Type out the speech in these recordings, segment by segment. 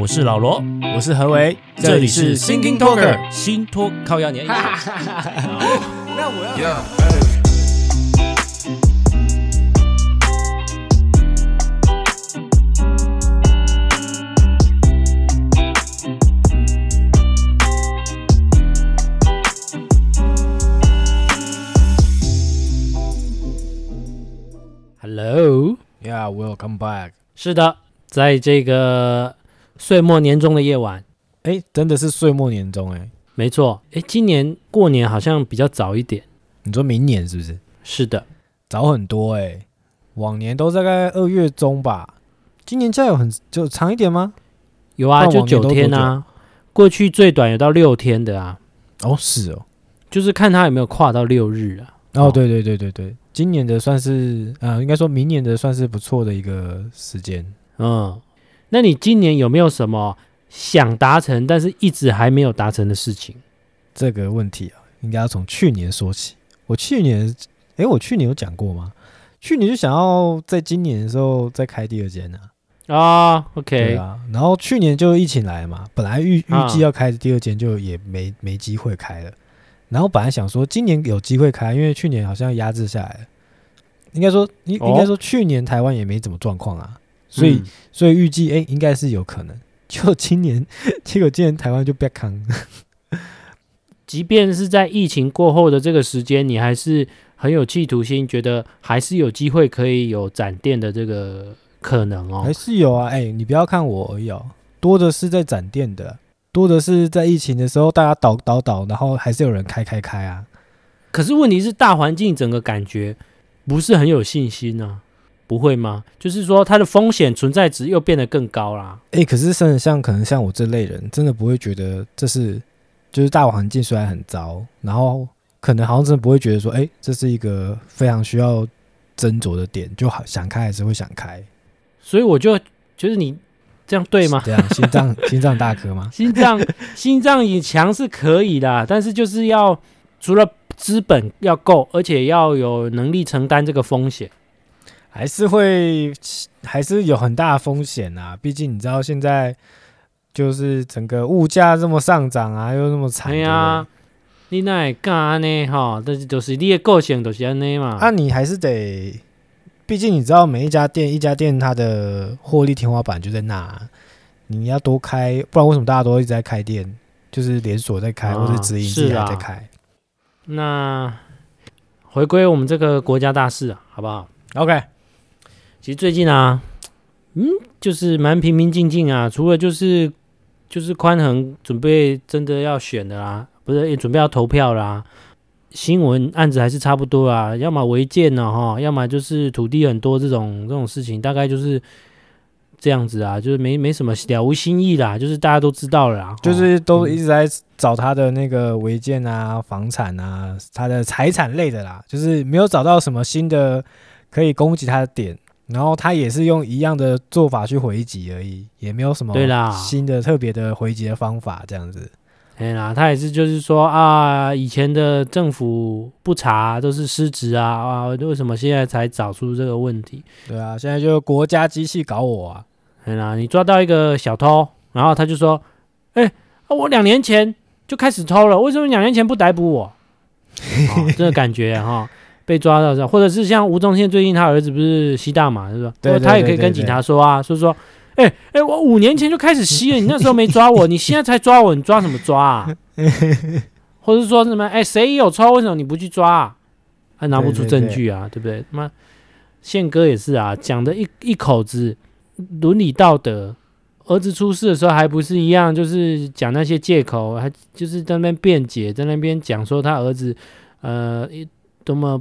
我是老罗，我是何为，这里是 Thinking Talker 新托靠压年。那我要。Hello，Yeah，welcome back。是的，在这个。岁末年终的夜晚，哎，真的是岁末年终哎，没错，哎，今年过年好像比较早一点。你说明年是不是？是的，早很多哎，往年都大概二月中吧。今年假有很就长一点吗？有啊，就九天啊。过去最短有到六天的啊。哦，是哦，就是看他有没有跨到六日啊。哦，对对对对对，今年的算是啊，应该说明年的算是不错的一个时间。嗯。那你今年有没有什么想达成，但是一直还没有达成的事情？这个问题啊，应该要从去年说起。我去年，诶，我去年有讲过吗？去年就想要在今年的时候再开第二间呢。啊、oh，OK，对啊。然后去年就疫情来了嘛，本来预预计要开的第二间就也没没机会开了。然后本来想说今年有机会开，因为去年好像压制下来了。应该说，应应该说去年台湾也没怎么状况啊。所以，嗯、所以预计，哎，应该是有可能。就今年，结果今年台湾就别扛。即便是在疫情过后的这个时间，你还是很有企图心，觉得还是有机会可以有展店的这个可能哦。还是有啊，哎，你不要看我而已哦，多的是在展店的，多的是在疫情的时候大家倒倒倒，然后还是有人开开开啊。可是问题是，大环境整个感觉不是很有信心呢、啊。不会吗？就是说，它的风险存在值又变得更高啦。哎、欸，可是甚至像可能像我这类人，真的不会觉得这是就是大环境虽然很糟，然后可能好像真的不会觉得说，哎、欸，这是一个非常需要斟酌的点，就好想开还是会想开。所以我就觉得你这样对吗？这样心脏 心脏大颗吗？心脏心脏以强是可以的，但是就是要除了资本要够，而且要有能力承担这个风险。还是会，还是有很大的风险啊！毕竟你知道，现在就是整个物价这么上涨啊，又那么惨。对啊，你那会干呢？哈，但是就是你的个性就是安尼嘛。啊，你还是得，毕竟你知道，每一家店，一家店它的获利天花板就在那，你要多开，不然为什么大家都一直在开店？就是连锁在开，啊、或者直营店在开。那回归我们这个国家大事啊，好不好？OK。其实最近啊，嗯，就是蛮平平静静啊，除了就是就是宽恒准备真的要选的啦，不是也准备要投票啦，新闻案子还是差不多啊，要么违建呢哈，要么就是土地很多这种这种事情，大概就是这样子啊，就是没没什么了无新意啦，就是大家都知道了啦，就是都一直在找他的那个违建啊、房产啊、他的财产类的啦，就是没有找到什么新的可以攻击他的点。然后他也是用一样的做法去回击而已，也没有什么对啦新的特别的回击的方法这样子。对啦，他也是就是说啊，以前的政府不查都是失职啊啊，为什么现在才找出这个问题？对啊，现在就国家机器搞我啊！对啦，你抓到一个小偷，然后他就说：“哎，我两年前就开始偷了，为什么两年前不逮捕我？”哦、这个感觉哈。被抓到是吧？或者是像吴宗宪最近他儿子不是吸大麻是吧？对，他也可以跟警察说啊，说说，哎、欸、哎、欸，我五年前就开始吸了，你那时候没抓我，你现在才抓我，你抓什么抓啊？或者是说什么？哎、欸，谁有抽？为什么你不去抓、啊？还拿不出证据啊？对，不对？妈，宪哥也是啊，讲的一一口子伦理道德，儿子出事的时候还不是一样，就是讲那些借口，还就是在那边辩解，在那边讲说他儿子呃多么。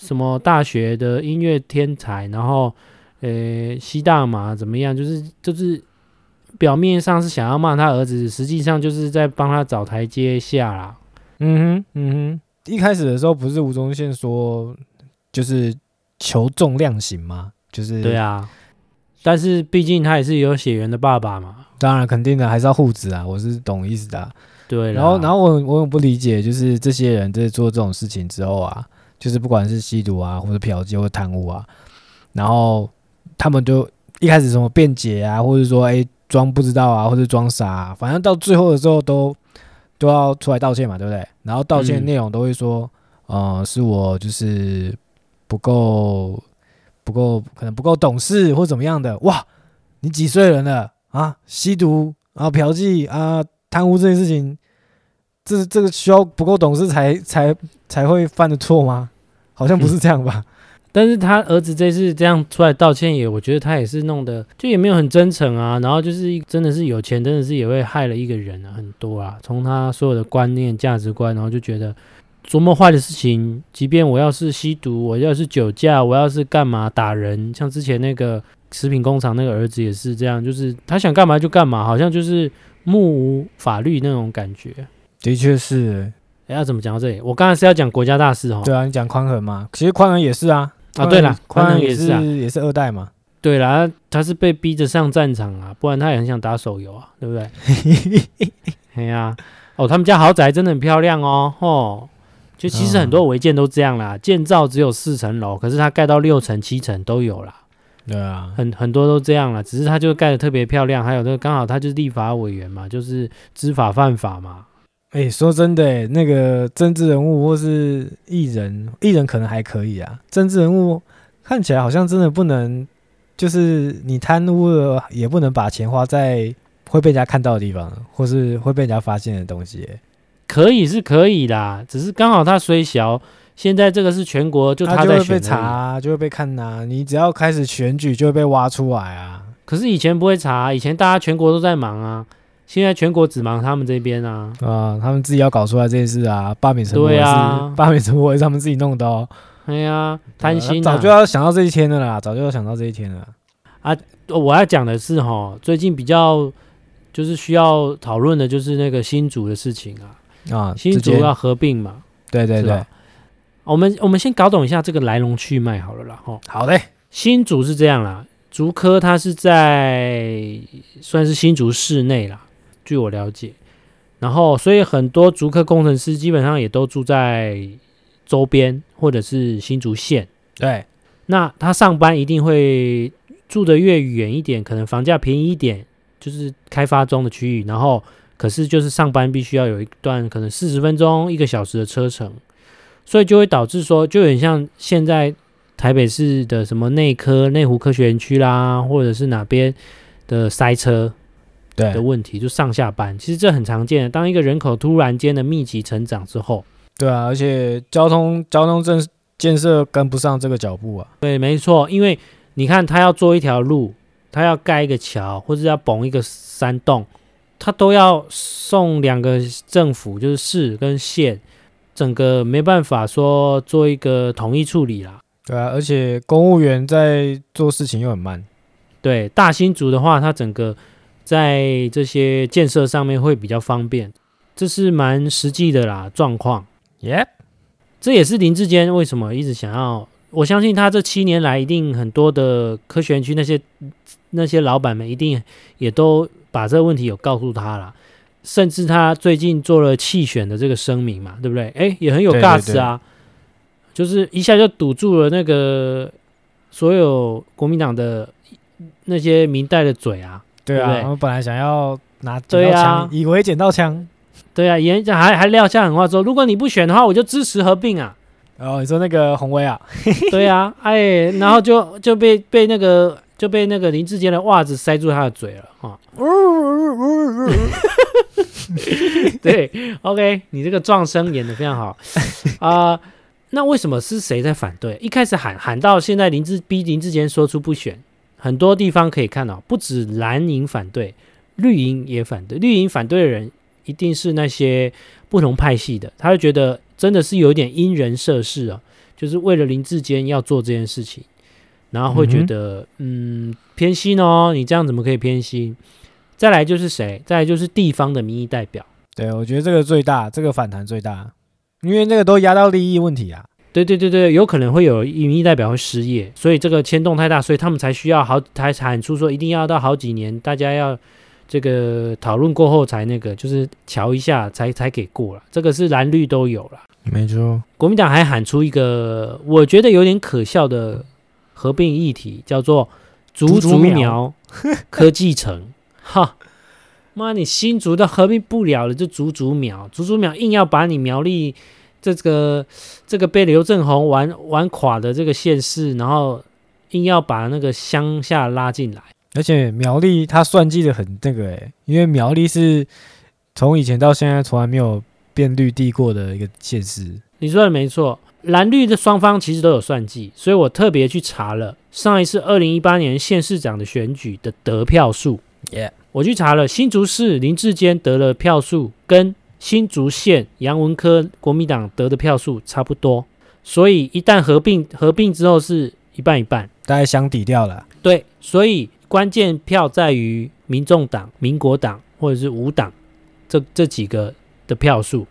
什么大学的音乐天才，然后，呃，吸大麻怎么样？就是就是表面上是想要骂他儿子，实际上就是在帮他找台阶下啦。嗯哼，嗯哼。一开始的时候不是吴宗宪说，就是求重量刑吗？就是对啊。但是毕竟他也是有血缘的爸爸嘛。当然肯定的，还是要护子啊。我是懂意思的啊。对。然后，然后我我很不理解，就是这些人在做这种事情之后啊。就是不管是吸毒啊，或者嫖妓，或者贪污啊，然后他们就一开始什么辩解啊，或者说哎、欸，装不知道啊，或者装傻啊，反正到最后的时候都都要出来道歉嘛，对不对？然后道歉内容都会说，嗯、呃，是我就是不够不够，可能不够懂事或怎么样的。哇，你几岁人了啊？吸毒啊，嫖妓啊，贪污这件事情，这这个需要不够懂事才才才会犯的错吗？好像不是这样吧？嗯但是他儿子这次这样出来道歉也，我觉得他也是弄的就也没有很真诚啊。然后就是真的是有钱，真的是也会害了一个人啊，很多啊。从他所有的观念、价值观，然后就觉得多么坏的事情，即便我要是吸毒，我要是酒驾，我要是干嘛打人，像之前那个食品工厂那个儿子也是这样，就是他想干嘛就干嘛，好像就是目无法律那种感觉。的确是，哎，要怎么讲到这里？我刚才是要讲国家大事哦。对啊，你讲宽恒嘛，其实宽恒也是啊。啊，对了，宽恒也是啊，也是二代嘛。对了，他是被逼着上战场啊，不然他也很想打手游啊，对不对？哎呀，哦，他们家豪宅真的很漂亮哦，哦，就其实很多违建都这样啦，嗯、建造只有四层楼，可是他盖到六层、七层都有啦。对啊，很很多都这样啦，只是他就盖得特别漂亮，还有那个刚好他就是立法委员嘛，就是知法犯法嘛。哎、欸，说真的、欸，那个政治人物或是艺人，艺人可能还可以啊。政治人物看起来好像真的不能，就是你贪污了，也不能把钱花在会被人家看到的地方，或是会被人家发现的东西、欸。可以是可以啦，只是刚好他虽小，现在这个是全国，就他在选、啊、就会被查、啊，就会被看呐、啊。你只要开始选举，就会被挖出来啊。可是以前不会查，以前大家全国都在忙啊。现在全国只忙他们这边啊，啊，他们自己要搞出来这件事啊，罢免陈柏惟是罢免陈柏惟是他们自己弄的哦。哎呀，贪心、啊，早就要想到这一天的啦，早就要想到这一天了。啊，我要讲的是哈，最近比较就是需要讨论的就是那个新竹的事情啊，啊，新竹要合并嘛，对对对。我们我们先搞懂一下这个来龙去脉好了啦，哈。好嘞，新竹是这样啦，竹科它是在算是新竹市内啦。据我了解，然后所以很多竹科工程师基本上也都住在周边或者是新竹县。对，那他上班一定会住得越远一点，可能房价便宜一点，就是开发中的区域。然后可是就是上班必须要有一段可能四十分钟、一个小时的车程，所以就会导致说，就很像现在台北市的什么内科、内湖科学园区啦，或者是哪边的塞车。对的问题就上下班，其实这很常见的。当一个人口突然间的密集成长之后，对啊，而且交通交通建建设跟不上这个脚步啊。对，没错，因为你看他要做一条路，他要盖一个桥，或者要崩一个山洞，他都要送两个政府，就是市跟县，整个没办法说做一个统一处理啦。对啊，而且公务员在做事情又很慢。对，大新竹的话，它整个。在这些建设上面会比较方便，这是蛮实际的啦状况。耶，这也是林志坚为什么一直想要。我相信他这七年来，一定很多的科学园区那些那些老板们一定也都把这个问题有告诉他了，甚至他最近做了弃选的这个声明嘛，对不对？诶，也很有 guts 啊，对对对，就是一下就堵住了那个所有国民党的那些明代的嘴啊。对啊，我本来想要拿捡到枪，以为捡到枪。对啊，演讲还还撂下狠话说，如果你不选的话，我就支持合并啊。哦，你说那个鸿威啊？对啊，哎，然后就就被被那个就被那个林志坚的袜子塞住他的嘴了啊。对，OK，你这个撞声演的非常好 啊、呃。那为什么是谁在反对？一开始喊喊到现在，林志逼林志坚说出不选。很多地方可以看到，不止蓝营反对，绿营也反对。绿营反对的人一定是那些不同派系的，他会觉得真的是有点因人设事啊，就是为了林志坚要做这件事情，然后会觉得嗯，嗯偏心哦，你这样怎么可以偏心？再来就是谁？再来就是地方的民意代表。对，我觉得这个最大，这个反弹最大，因为那个都压到利益问题啊。对对对对，有可能会有民意代表会失业，所以这个牵动太大，所以他们才需要好，才喊出说一定要到好几年，大家要这个讨论过后才那个，就是瞧一下才才给过了。这个是蓝绿都有了，没错。国民党还喊出一个我觉得有点可笑的合并议题，叫做竹竹苗 科技城。哈，妈，你新竹都合并不了了，就竹竹苗，竹竹苗硬要把你苗栗这个这个被刘政宏玩玩垮的这个县市，然后硬要把那个乡下拉进来。而且苗栗他算计的很那个诶，因为苗栗是从以前到现在从来没有变绿地过的一个县市。你说的没错，蓝绿的双方其实都有算计，所以我特别去查了上一次二零一八年县市长的选举的得票数。耶，我去查了新竹市林志坚得了票数，跟新竹县杨文科国民党得的票数差不多，所以一旦合并合并之后是一半一半，大概相抵掉了。对，所以。关键票在于民众党、民国党或者是无党这这几个的票数。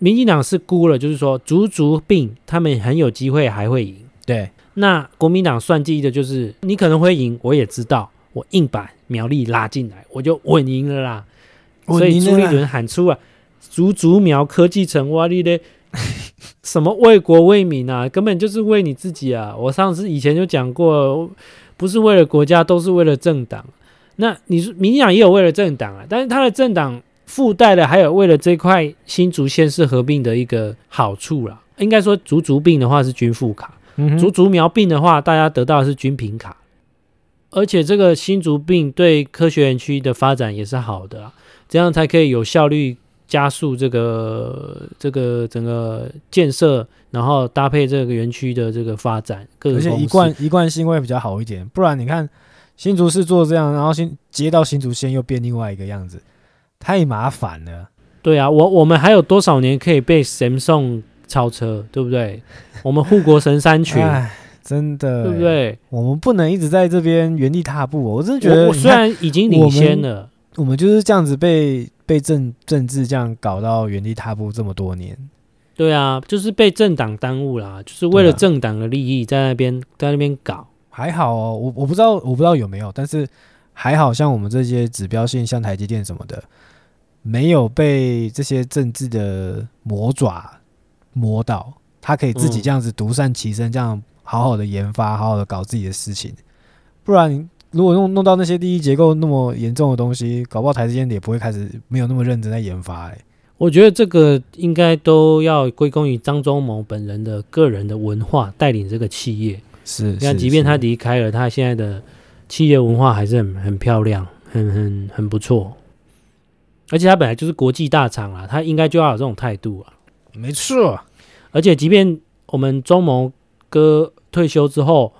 民进党是估了，就是说足足并，他们很有机会还会赢。对，那国民党算计的就是你可能会赢，我也知道，我硬把苗栗拉进来，我就稳赢了啦。所以朱立伦喊出啊，竹竹苗科技城，哇你的 什么为国为民啊，根本就是为你自己啊！我上次以前就讲过。不是为了国家，都是为了政党。那你说民进党也有为了政党啊，但是他的政党附带的还有为了这块新竹县市合并的一个好处啦。应该说竹竹病的话是军富卡，嗯、竹竹苗病的话，大家得到的是军平卡。而且这个新竹病对科学园区的发展也是好的啊，这样才可以有效率加速这个这个整个建设。然后搭配这个园区的这个发展，而且一贯一贯性会比较好一点。不然你看新竹市做这样，然后新接到新竹县又变另外一个样子，太麻烦了。对啊，我我们还有多少年可以被神送超车，对不对？我们护国神山群，真的对不对？我们不能一直在这边原地踏步。我真的觉得，我虽然已经领先了，我们，就是这样子被被政政治这样搞到原地踏步这么多年。对啊，就是被政党耽误啦，就是为了政党的利益在那边、啊、在那边搞。还好哦，我我不知道我不知道有没有，但是还好像我们这些指标性，像台积电什么的，没有被这些政治的魔爪摸到，他可以自己这样子独善其身，这样好好的研发，好好的搞自己的事情。不然，如果弄弄到那些第一结构那么严重的东西，搞不好台积电也不会开始没有那么认真在研发、欸。我觉得这个应该都要归功于张忠谋本人的个人的文化带领这个企业。是，那，即便他离开了，他现在的企业文化还是很很漂亮，很很很不错。而且他本来就是国际大厂啊，他应该就要有这种态度啊。没错。而且，即便我们中谋哥退休之后，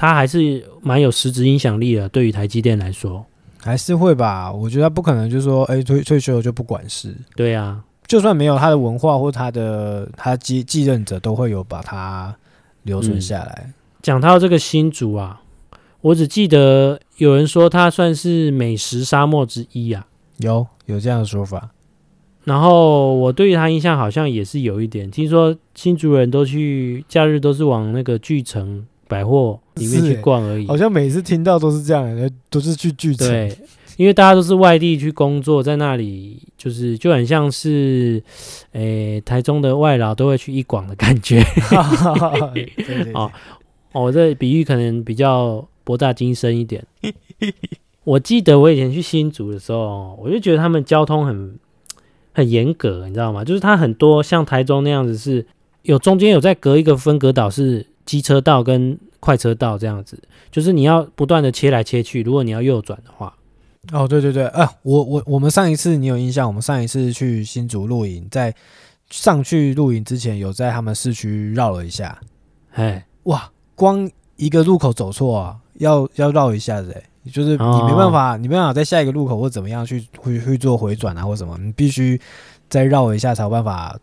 他还是蛮有实质影响力的，对于台积电来说。还是会吧，我觉得他不可能就是说，哎，退退休了就不管事。对啊，就算没有他的文化或他的他继继任者，都会有把它留存下来。嗯，讲到这个新竹啊，我只记得有人说他算是美食沙漠之一啊，有有这样的说法。然后我对于他印象好像也是有一点，听说新竹人都去假日都是往那个巨城。百货里面去逛而已，好像每次听到都是这样，都是去巨城。对，因为大家都是外地去工作，在那里就是就很像是，诶、欸，台中的外劳都会去一广的感觉。哦，我这比喻可能比较博大精深一点。我记得我以前去新竹的时候，我就觉得他们交通很很严格，你知道吗？就是它很多像台中那样子，是有中间有在隔一个分隔岛是。机车道跟快车道这样子，就是你要不断的切来切去。如果你要右转的话，哦，对对对，啊，我我我们上一次你有印象？我们上一次去新竹露营，在上去露营之前，有在他们市区绕了一下。哎，哇，光一个路口走错啊，要要绕一下子，哎，就是你没办法，哦、你没办法在下一个路口或怎么样去去去做回转啊，或什么，你必须再绕一下才有办法，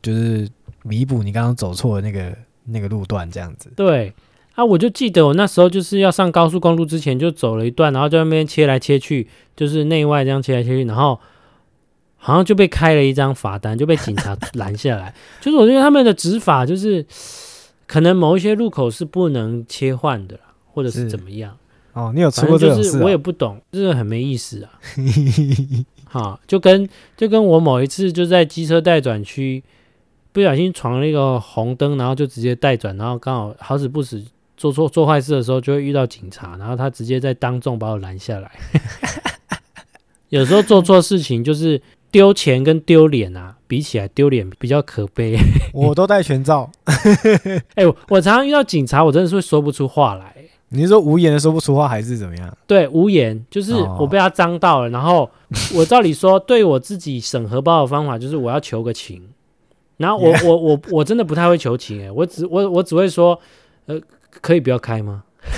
就是弥补你刚刚走错的那个。那个路段这样子，对啊，我就记得我那时候就是要上高速公路之前就走了一段，然后在那边切来切去，就是内外这样切来切去，然后好像就被开了一张罚单，就被警察拦下来。就是我觉得他们的执法就是可能某一些路口是不能切换的，或者是怎么样。哦，你有吃过这种事啊？就是我也不懂，就是很没意思啊。好，就跟就跟我某一次就在机车待转区。不小心闯了一个红灯，然后就直接带转，然后刚好好死不死做错做坏事的时候就会遇到警察，然后他直接在当众把我拦下来。有时候做错事情就是丢钱跟丢脸啊，比起来丢脸比较可悲。我都戴全罩。哎、欸，我常常遇到警察，我真的是会说不出话来。你是说无言的说不出话，还是怎么样？对，无言就是我被他脏到了，哦、然后我照理说，对我自己审核包的方法就是我要求个情。然后我.我我我真的不太会求情哎，我只我我只会说，呃，可以不要开吗？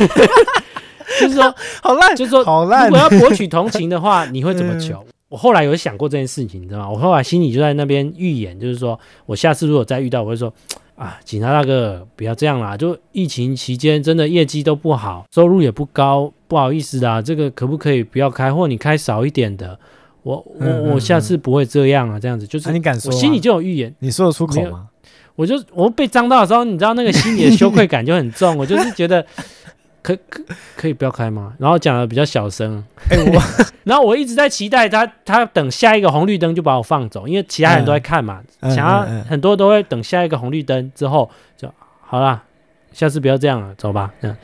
就是说 好烂，就是说好烂。如果要博取同情的话，你会怎么 求？嗯、我后来有想过这件事情，你知道吗？我后来心里就在那边预演，就是说我下次如果再遇到，我会说啊，警察大哥不要这样啦，就疫情期间真的业绩都不好，收入也不高，不好意思啦，这个可不可以不要开，或你开少一点的？我我我下次不会这样啊，这样子就是，你敢说？我心里就有预言，你说得出口吗？我就我被脏到的时候，你知道那个心里的羞愧感就很重，我就是觉得可可可以不要开吗？然后讲的比较小声，哎我，然后我一直在期待他他等下一个红绿灯就把我放走，因为其他人都在看嘛，想要很多都会等下一个红绿灯之后就好啦，下次不要这样了，走吧，这样，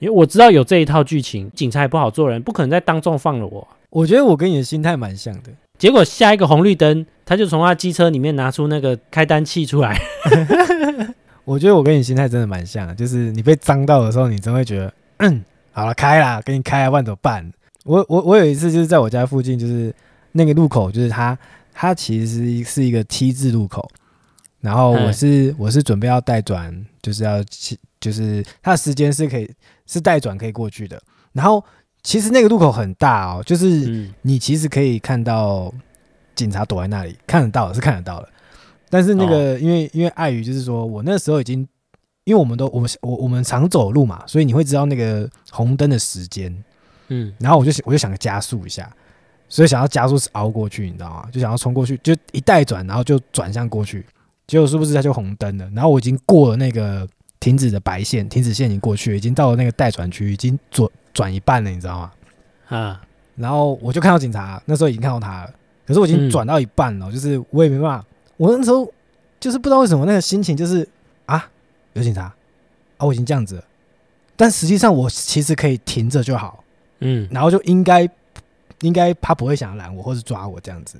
因为我知道有这一套剧情，警察也不好做人，不可能在当众放了我。我觉得我跟你的心态蛮像的，结果下一个红绿灯，他就从他机车里面拿出那个开单器出来。我觉得我跟你心态真的蛮像的，就是你被脏到的时候，你真会觉得，嗯，好了，开啦，给你开啊，万怎么办？我我我有一次就是在我家附近，就是那个路口，就是它它其实是一个 T 字路口，然后我是、嗯、我是准备要带转，就是要就是它的时间是可以是带转可以过去的，然后。其实那个路口很大哦，就是你其实可以看到警察躲在那里，看得到是看得到的。但是那个因为因为碍于就是说我那时候已经，因为我们都我们我我们常走路嘛，所以你会知道那个红灯的时间，嗯，然后我就我就想加速一下，所以想要加速是熬过去，你知道吗？就想要冲过去，就一带转，然后就转向过去，结果是不是它就红灯了？然后我已经过了那个停止的白线，停止线已经过去了，已经到了那个待转区，已经左。转一半了，你知道吗？啊，然后我就看到警察，那时候已经看到他了。可是我已经转到一半了，嗯、就是我也没办法。我那时候就是不知道为什么那个心情就是啊，有警察啊，我已经这样子了。但实际上我其实可以停着就好，嗯，然后就应该应该他不会想要拦我或是抓我这样子。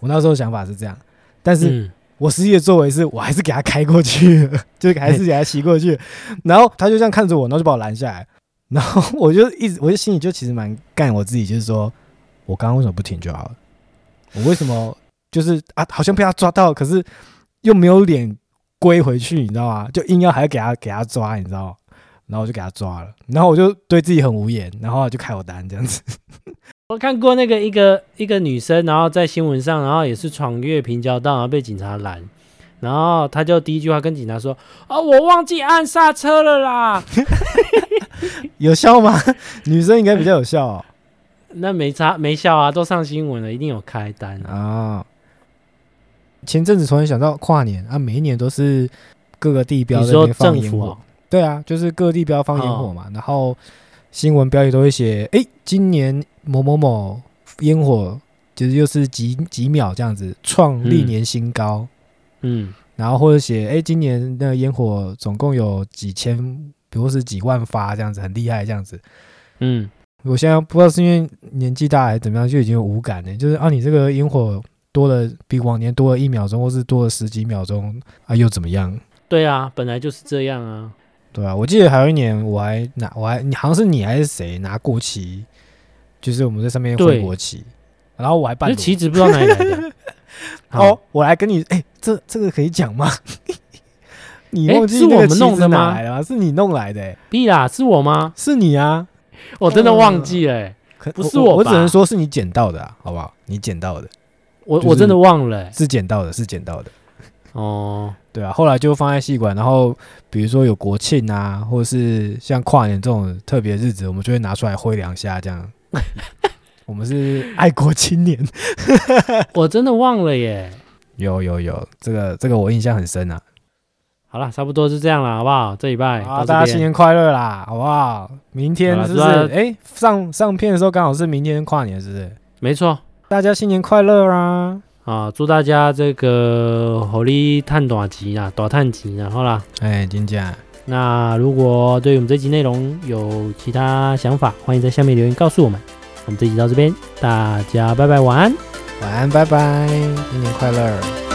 我那时候想法是这样，但是我实际的作为是我还是给他开过去了，就还是给他骑过去。然后他就这样看着我，然后就把我拦下来。然后我就一直，我就心里就其实蛮干我自己，就是说我刚刚为什么不停就好了？我为什么就是啊，好像被他抓到，可是又没有脸归回去，你知道吗？就硬要还要给他给他抓，你知道？然后我就给他抓了，然后我就对自己很无言，然后就开我单这样子。我看过那个一个一个女生，然后在新闻上，然后也是闯越平交道，然后被警察拦。然后他就第一句话跟警察说：“啊，我忘记按刹车了啦。” 有效吗？女生应该比较有效哦。那没差没效啊，都上新闻了，一定有开单啊。哦、前阵子突然想到跨年啊，每一年都是各个地标在那边放烟火。对啊，就是各地标放烟火嘛。哦、然后新闻标题都会写：“哎，今年某某某烟火就是又是几几秒这样子创历年新高。嗯”嗯，然后或者写，哎，今年那个烟火总共有几千，比如是几万发这样子，很厉害这样子。嗯，我现在不知道是因为年纪大还是怎么样，就已经有无感了。就是啊，你这个烟火多了，比往年多了一秒钟，或是多了十几秒钟啊，又怎么样？对啊，本来就是这样啊。对啊，我记得还有一年我还拿，我还你好像是你还是谁拿国旗，就是我们在上面挥国旗，然后我还办，旗子不知道哪里来的。哦，我来跟你，哎，这这个可以讲吗？你忘记是我们弄的吗？是你弄来的？必啦，是我吗？是你啊！我真的忘记了，不是我，我只能说是你捡到的，啊好不好？你捡到的，我我真的忘了，是捡到的，是捡到的。哦，对啊，后来就放在戏馆，然后比如说有国庆啊，或者是像跨年这种特别日子，我们就会拿出来挥两下，这样。我们是爱国青年，我真的忘了耶。有有有，这个这个我印象很深啊。好了，差不多是这样了，好不好？这礼拜好，大家新年快乐啦，好不好？明天是不是？哎，上上片的时候刚好是明天跨年，是不是？没错，大家新年快乐啦！啊，祝大家这个火力探短集啊，短探集然后啦。哎，金姐，那如果对我们这集内容有其他想法，欢迎在下面留言告诉我们。我们这集到这边，大家拜拜，晚安，晚安，拜拜，新年快乐。